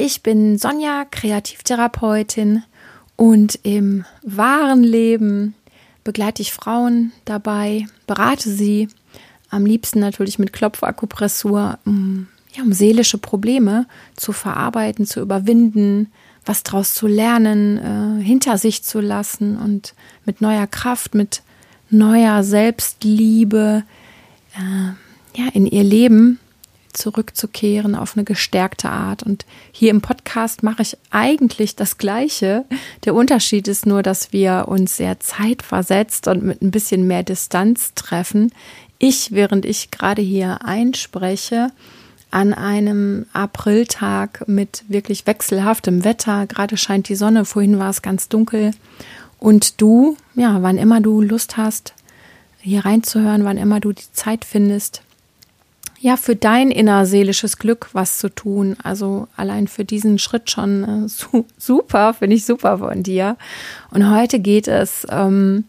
Ich bin Sonja, Kreativtherapeutin und im wahren Leben begleite ich Frauen dabei, berate sie, am liebsten natürlich mit Klopfakupressur, um, ja, um seelische Probleme zu verarbeiten, zu überwinden, was daraus zu lernen, äh, hinter sich zu lassen und mit neuer Kraft, mit neuer Selbstliebe äh, ja, in ihr Leben zurückzukehren auf eine gestärkte Art. Und hier im Podcast mache ich eigentlich das Gleiche. Der Unterschied ist nur, dass wir uns sehr zeitversetzt und mit ein bisschen mehr Distanz treffen. Ich, während ich gerade hier einspreche, an einem Apriltag mit wirklich wechselhaftem Wetter, gerade scheint die Sonne, vorhin war es ganz dunkel. Und du, ja, wann immer du Lust hast, hier reinzuhören, wann immer du die Zeit findest, ja, für dein innerseelisches Glück was zu tun. Also allein für diesen Schritt schon äh, su super, finde ich super von dir. Und heute geht es, ähm,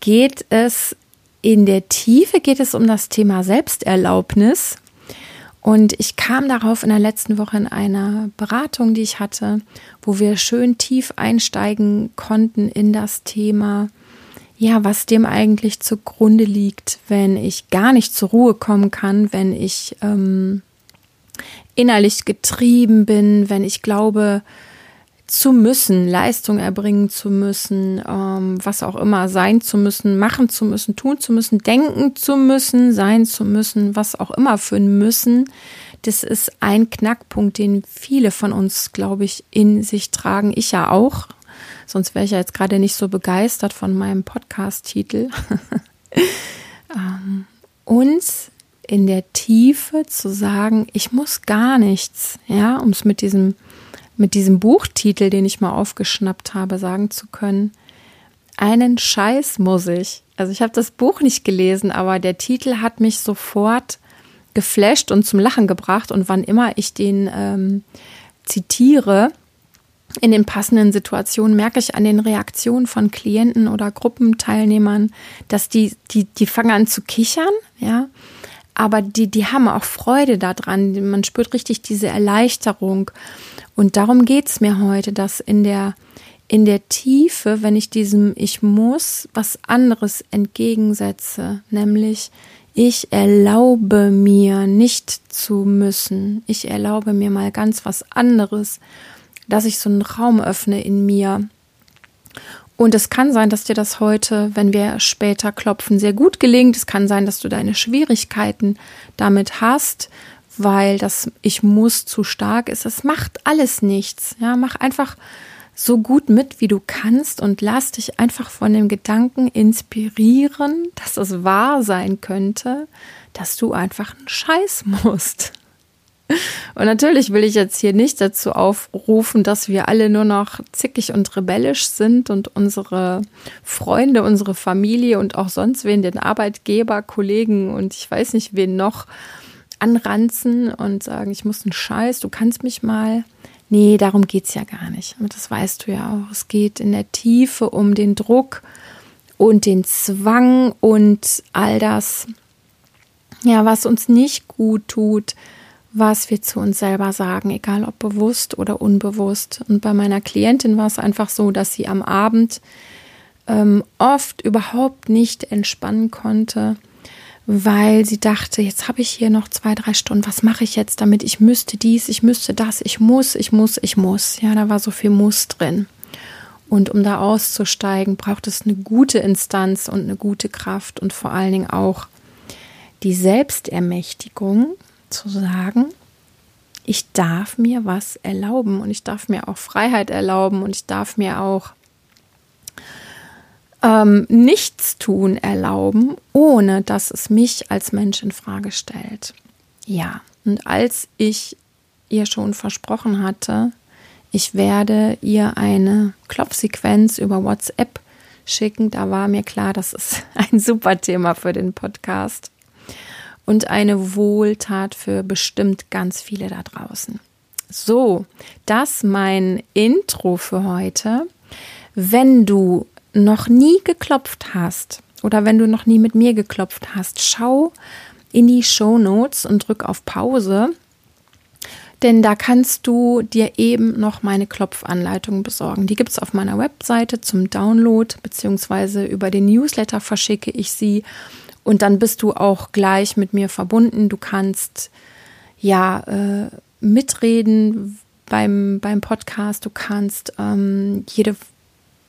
geht es in der Tiefe, geht es um das Thema Selbsterlaubnis. Und ich kam darauf in der letzten Woche in einer Beratung, die ich hatte, wo wir schön tief einsteigen konnten in das Thema ja, was dem eigentlich zugrunde liegt, wenn ich gar nicht zur Ruhe kommen kann, wenn ich ähm, innerlich getrieben bin, wenn ich glaube, zu müssen, Leistung erbringen zu müssen, ähm, was auch immer sein zu müssen, machen zu müssen, tun zu müssen, denken zu müssen, sein zu müssen, was auch immer für ein Müssen. Das ist ein Knackpunkt, den viele von uns, glaube ich, in sich tragen. Ich ja auch. Sonst wäre ich ja jetzt gerade nicht so begeistert von meinem Podcast-Titel. ähm, uns in der Tiefe zu sagen, ich muss gar nichts, ja, um es mit diesem, mit diesem Buchtitel, den ich mal aufgeschnappt habe, sagen zu können. Einen Scheiß muss ich. Also ich habe das Buch nicht gelesen, aber der Titel hat mich sofort geflasht und zum Lachen gebracht. Und wann immer ich den ähm, zitiere, in den passenden Situationen merke ich an den Reaktionen von Klienten oder Gruppenteilnehmern, dass die, die, die fangen an zu kichern, ja. Aber die, die haben auch Freude daran. Man spürt richtig diese Erleichterung. Und darum geht's mir heute, dass in der, in der Tiefe, wenn ich diesem Ich muss was anderes entgegensetze, nämlich ich erlaube mir nicht zu müssen. Ich erlaube mir mal ganz was anderes dass ich so einen Raum öffne in mir. Und es kann sein, dass dir das heute, wenn wir später klopfen, sehr gut gelingt. Es kann sein, dass du deine Schwierigkeiten damit hast, weil das Ich muss zu stark ist. Es macht alles nichts. Ja, mach einfach so gut mit, wie du kannst und lass dich einfach von dem Gedanken inspirieren, dass es wahr sein könnte, dass du einfach einen Scheiß musst. Und natürlich will ich jetzt hier nicht dazu aufrufen, dass wir alle nur noch zickig und rebellisch sind und unsere Freunde, unsere Familie und auch sonst wen, den Arbeitgeber, Kollegen und ich weiß nicht wen noch anranzen und sagen, ich muss einen Scheiß, du kannst mich mal. Nee, darum geht's ja gar nicht. Und das weißt du ja auch. Es geht in der Tiefe um den Druck und den Zwang und all das, ja, was uns nicht gut tut, was wir zu uns selber sagen, egal ob bewusst oder unbewusst. Und bei meiner Klientin war es einfach so, dass sie am Abend ähm, oft überhaupt nicht entspannen konnte, weil sie dachte, jetzt habe ich hier noch zwei, drei Stunden, was mache ich jetzt damit? Ich müsste dies, ich müsste das, ich muss, ich muss, ich muss. Ja, da war so viel Muss drin. Und um da auszusteigen, braucht es eine gute Instanz und eine gute Kraft und vor allen Dingen auch die Selbstermächtigung, zu sagen, ich darf mir was erlauben und ich darf mir auch Freiheit erlauben und ich darf mir auch ähm, Nichtstun erlauben, ohne dass es mich als Mensch in Frage stellt. Ja, und als ich ihr schon versprochen hatte, Ich werde ihr eine Klopfsequenz über WhatsApp schicken. Da war mir klar, das ist ein super Thema für den Podcast und eine Wohltat für bestimmt ganz viele da draußen. So, das mein Intro für heute. Wenn du noch nie geklopft hast oder wenn du noch nie mit mir geklopft hast, schau in die Show Notes und drück auf Pause denn da kannst du dir eben noch meine Klopfanleitung besorgen. Die gibt es auf meiner Webseite zum Download, beziehungsweise über den Newsletter verschicke ich sie. Und dann bist du auch gleich mit mir verbunden. Du kannst ja äh, mitreden beim, beim Podcast. Du kannst ähm, jede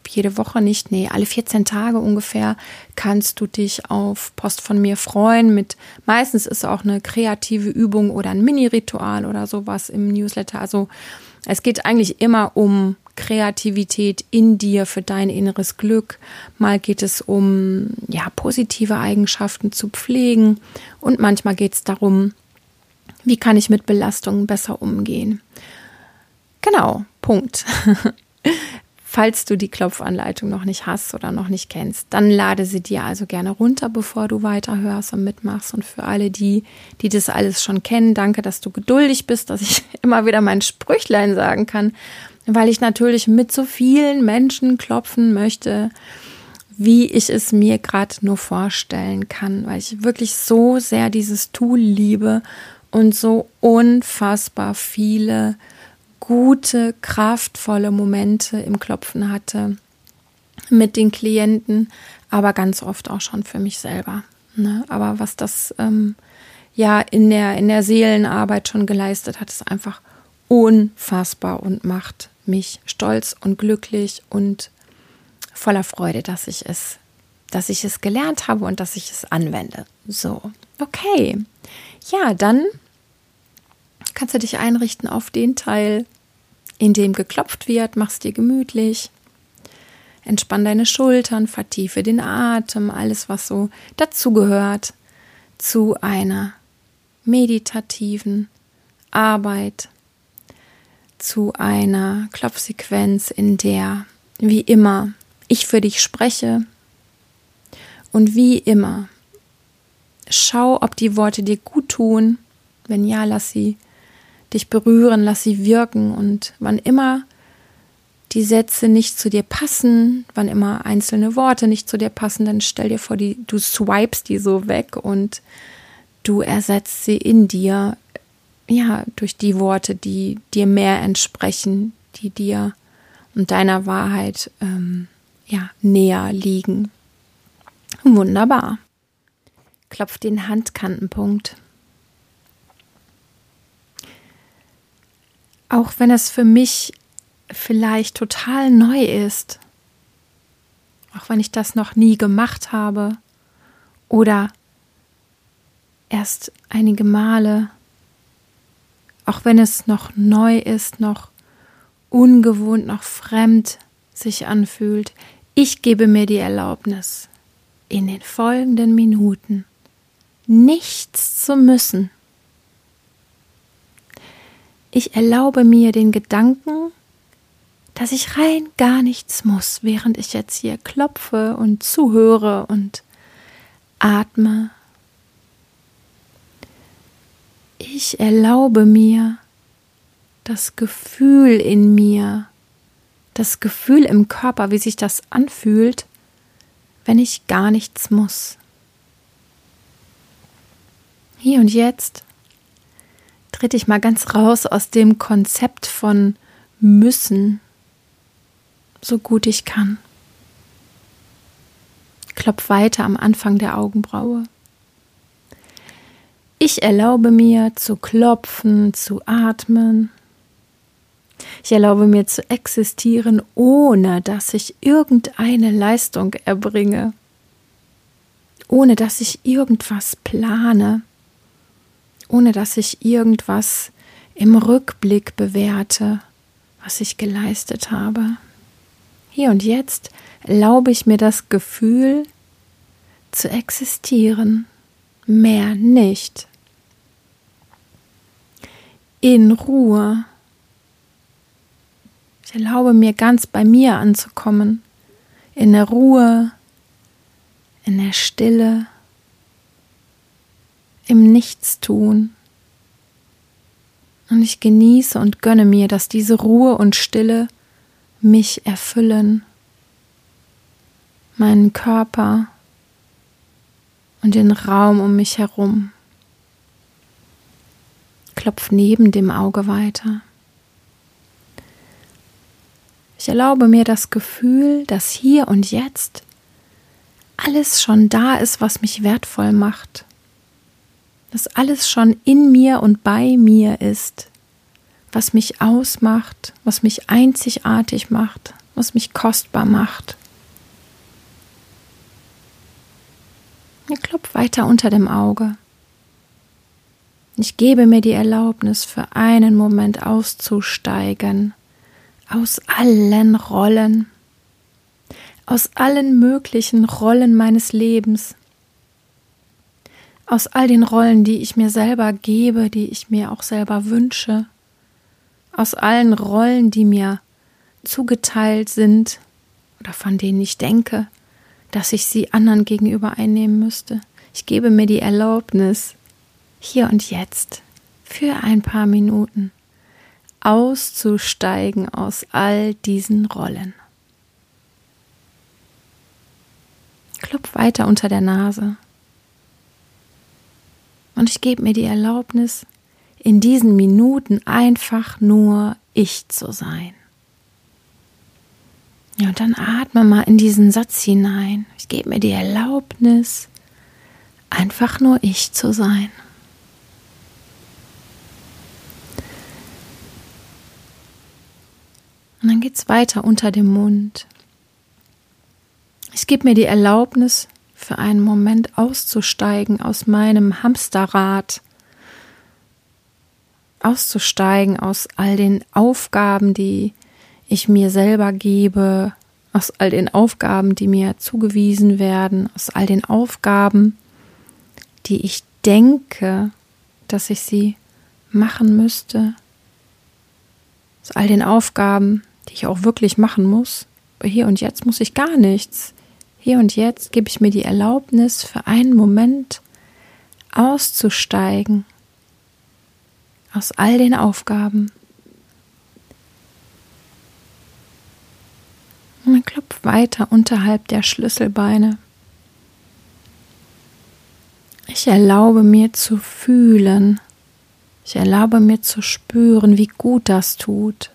jede Woche nicht, nee, alle 14 Tage ungefähr kannst du dich auf Post von mir freuen. Mit meistens ist auch eine kreative Übung oder ein Mini-Ritual oder sowas im Newsletter. Also es geht eigentlich immer um Kreativität in dir für dein inneres Glück. Mal geht es um ja positive Eigenschaften zu pflegen und manchmal geht es darum, wie kann ich mit Belastungen besser umgehen. Genau, Punkt. Falls du die Klopfanleitung noch nicht hast oder noch nicht kennst, dann lade sie dir also gerne runter, bevor du weiterhörst und mitmachst. Und für alle die, die das alles schon kennen, danke, dass du geduldig bist, dass ich immer wieder mein Sprüchlein sagen kann, weil ich natürlich mit so vielen Menschen klopfen möchte, wie ich es mir gerade nur vorstellen kann, weil ich wirklich so sehr dieses Tool liebe und so unfassbar viele gute, kraftvolle Momente im Klopfen hatte mit den Klienten, aber ganz oft auch schon für mich selber. Ne? Aber was das ähm, ja in der, in der Seelenarbeit schon geleistet hat, ist einfach unfassbar und macht mich stolz und glücklich und voller Freude, dass ich es, dass ich es gelernt habe und dass ich es anwende. So, okay. Ja, dann kannst du dich einrichten auf den Teil, in dem geklopft wird, mach's dir gemütlich. Entspann deine Schultern, vertiefe den Atem, alles, was so dazugehört zu einer meditativen Arbeit, zu einer Klopfsequenz, in der, wie immer, ich für dich spreche und wie immer, schau, ob die Worte dir gut tun. Wenn ja, lass sie dich berühren, lass sie wirken und wann immer die Sätze nicht zu dir passen, wann immer einzelne Worte nicht zu dir passen, dann stell dir vor, die, du swipest die so weg und du ersetzt sie in dir, ja, durch die Worte, die dir mehr entsprechen, die dir und deiner Wahrheit, ähm, ja, näher liegen. Wunderbar. Klopf den Handkantenpunkt. Auch wenn es für mich vielleicht total neu ist, auch wenn ich das noch nie gemacht habe. Oder erst einige Male, auch wenn es noch neu ist, noch ungewohnt, noch fremd sich anfühlt, ich gebe mir die Erlaubnis, in den folgenden Minuten nichts zu müssen, ich erlaube mir den Gedanken, dass ich rein gar nichts muss, während ich jetzt hier klopfe und zuhöre und atme. Ich erlaube mir das Gefühl in mir, das Gefühl im Körper, wie sich das anfühlt, wenn ich gar nichts muss. Hier und jetzt tritt ich mal ganz raus aus dem Konzept von müssen, so gut ich kann. Klopf weiter am Anfang der Augenbraue. Ich erlaube mir zu klopfen, zu atmen. Ich erlaube mir zu existieren, ohne dass ich irgendeine Leistung erbringe, ohne dass ich irgendwas plane ohne dass ich irgendwas im Rückblick bewerte, was ich geleistet habe. Hier und jetzt erlaube ich mir das Gefühl zu existieren, mehr nicht. In Ruhe, Ich erlaube mir ganz bei mir anzukommen, in der Ruhe, in der Stille, im Nichtstun. Und ich genieße und gönne mir, dass diese Ruhe und Stille mich erfüllen, meinen Körper und den Raum um mich herum. Klopf neben dem Auge weiter. Ich erlaube mir das Gefühl, dass hier und jetzt alles schon da ist, was mich wertvoll macht. Dass alles schon in mir und bei mir ist, was mich ausmacht, was mich einzigartig macht, was mich kostbar macht. Ich klopf weiter unter dem Auge. Ich gebe mir die Erlaubnis, für einen Moment auszusteigen aus allen Rollen, aus allen möglichen Rollen meines Lebens, aus all den Rollen, die ich mir selber gebe, die ich mir auch selber wünsche, aus allen Rollen, die mir zugeteilt sind oder von denen ich denke, dass ich sie anderen gegenüber einnehmen müsste. Ich gebe mir die Erlaubnis, hier und jetzt, für ein paar Minuten, auszusteigen aus all diesen Rollen. Klopf weiter unter der Nase. Und ich gebe mir die Erlaubnis, in diesen Minuten einfach nur ich zu sein. Ja, und dann atme mal in diesen Satz hinein. Ich gebe mir die Erlaubnis, einfach nur ich zu sein. Und dann geht es weiter unter dem Mund. Ich gebe mir die Erlaubnis, für einen Moment auszusteigen aus meinem Hamsterrad, auszusteigen aus all den Aufgaben, die ich mir selber gebe, aus all den Aufgaben, die mir zugewiesen werden, aus all den Aufgaben, die ich denke, dass ich sie machen müsste, aus all den Aufgaben, die ich auch wirklich machen muss. Hier und jetzt muss ich gar nichts. Hier und jetzt gebe ich mir die Erlaubnis, für einen Moment auszusteigen aus all den Aufgaben. Und man klopft weiter unterhalb der Schlüsselbeine. Ich erlaube mir zu fühlen. Ich erlaube mir zu spüren, wie gut das tut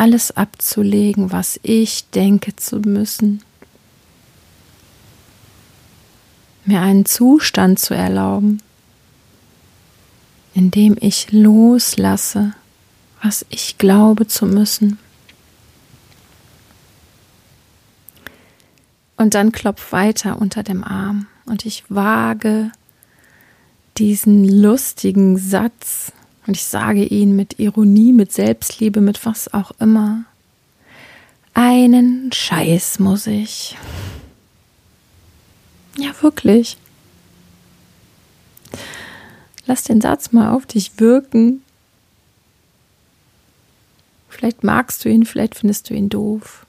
alles abzulegen, was ich denke zu müssen. Mir einen Zustand zu erlauben, in dem ich loslasse, was ich glaube zu müssen. Und dann klopf weiter unter dem Arm und ich wage diesen lustigen Satz, und ich sage ihn mit Ironie, mit Selbstliebe, mit was auch immer. Einen Scheiß muss ich. Ja, wirklich. Lass den Satz mal auf dich wirken. Vielleicht magst du ihn, vielleicht findest du ihn doof.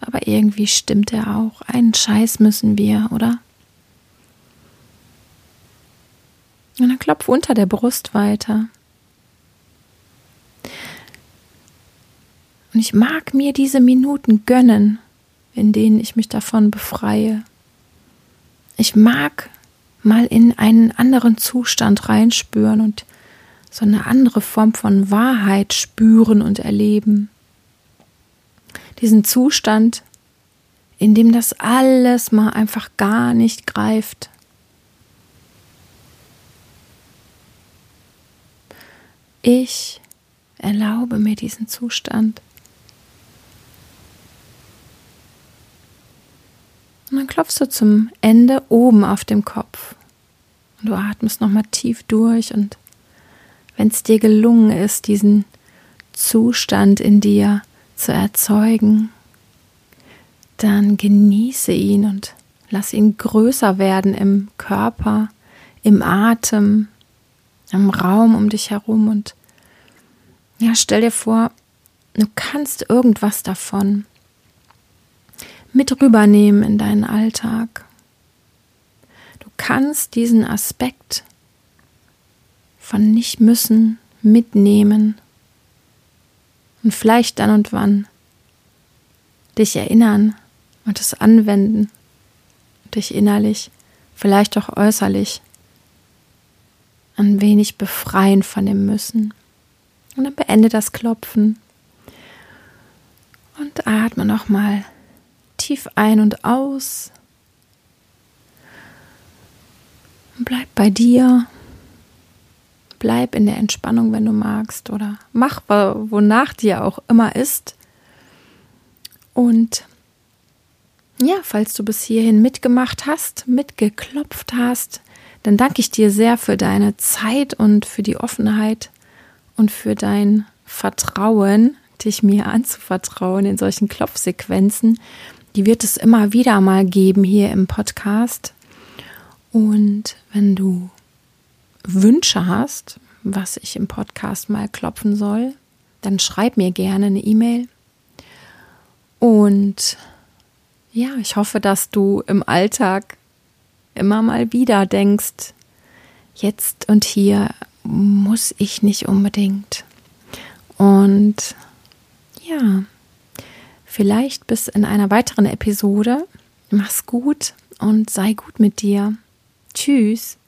Aber irgendwie stimmt er auch. Einen Scheiß müssen wir, oder? Und dann klopf unter der Brust weiter. Und ich mag mir diese Minuten gönnen, in denen ich mich davon befreie. Ich mag mal in einen anderen Zustand reinspüren und so eine andere Form von Wahrheit spüren und erleben. Diesen Zustand, in dem das alles mal einfach gar nicht greift. Ich erlaube mir diesen Zustand. Und dann klopfst du zum Ende oben auf dem Kopf. Und du atmest nochmal tief durch und wenn es dir gelungen ist, diesen Zustand in dir zu erzeugen, dann genieße ihn und lass ihn größer werden im Körper, im Atem, im Raum um dich herum und ja, stell dir vor, Du kannst irgendwas davon mit rübernehmen in deinen Alltag. Du kannst diesen Aspekt von nicht müssen mitnehmen und vielleicht dann und wann dich erinnern und es anwenden, dich innerlich, vielleicht auch äußerlich ein wenig befreien von dem Müssen. Und dann beende das Klopfen und atme nochmal tief ein und aus. Bleib bei dir. Bleib in der Entspannung, wenn du magst, oder mach, wonach dir auch immer ist. Und ja, falls du bis hierhin mitgemacht hast, mitgeklopft hast, dann danke ich dir sehr für deine Zeit und für die Offenheit und für dein Vertrauen, dich mir anzuvertrauen in solchen Klopfsequenzen. Die wird es immer wieder mal geben hier im Podcast. Und wenn du Wünsche hast, was ich im Podcast mal klopfen soll, dann schreib mir gerne eine E-Mail. Und ja, ich hoffe, dass du im Alltag immer mal wieder denkst, jetzt und hier muss ich nicht unbedingt. Und ja, vielleicht bis in einer weiteren Episode. Mach's gut und sei gut mit dir. Tschüss.